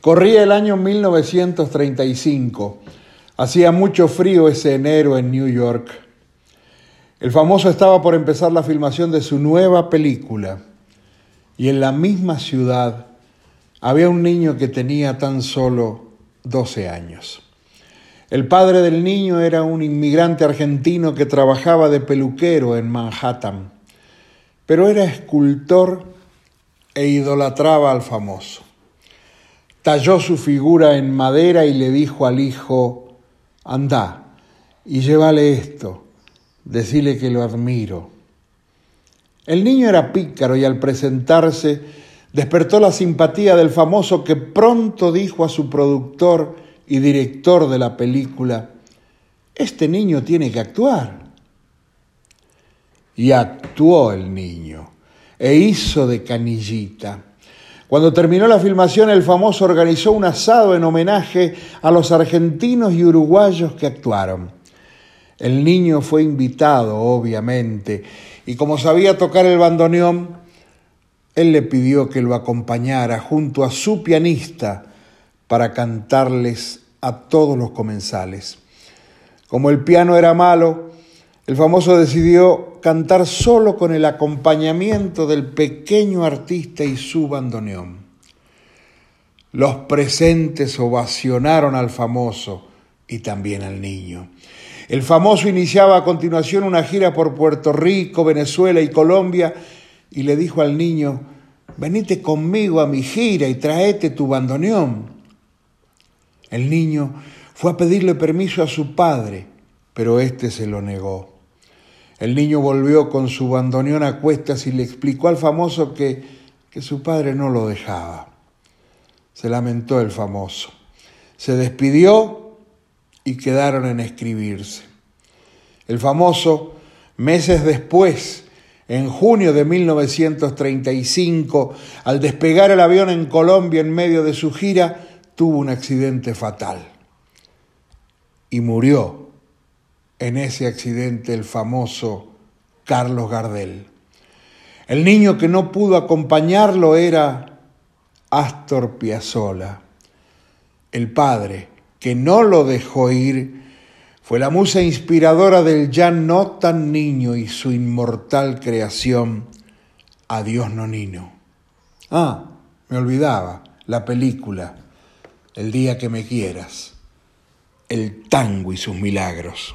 Corría el año 1935. Hacía mucho frío ese enero en New York. El famoso estaba por empezar la filmación de su nueva película. Y en la misma ciudad había un niño que tenía tan solo 12 años. El padre del niño era un inmigrante argentino que trabajaba de peluquero en Manhattan, pero era escultor e idolatraba al famoso. Talló su figura en madera y le dijo al hijo, anda y llévale esto, decile que lo admiro. El niño era pícaro y al presentarse despertó la simpatía del famoso que pronto dijo a su productor y director de la película, este niño tiene que actuar. Y actuó el niño e hizo de canillita. Cuando terminó la filmación, el famoso organizó un asado en homenaje a los argentinos y uruguayos que actuaron. El niño fue invitado, obviamente, y como sabía tocar el bandoneón, él le pidió que lo acompañara junto a su pianista para cantarles a todos los comensales. Como el piano era malo, el famoso decidió cantar solo con el acompañamiento del pequeño artista y su bandoneón. Los presentes ovacionaron al famoso y también al niño. El famoso iniciaba a continuación una gira por Puerto Rico, Venezuela y Colombia y le dijo al niño, venite conmigo a mi gira y traete tu bandoneón. El niño fue a pedirle permiso a su padre, pero éste se lo negó. El niño volvió con su bandoneón a cuestas y le explicó al famoso que, que su padre no lo dejaba. Se lamentó el famoso. Se despidió y quedaron en escribirse. El famoso, meses después, en junio de 1935, al despegar el avión en Colombia en medio de su gira, tuvo un accidente fatal y murió en ese accidente el famoso Carlos Gardel. El niño que no pudo acompañarlo era Astor Piazzolla. El padre que no lo dejó ir fue la musa inspiradora del ya no tan niño y su inmortal creación, Adiós Nonino. Ah, me olvidaba, la película, El día que me quieras, el tango y sus milagros.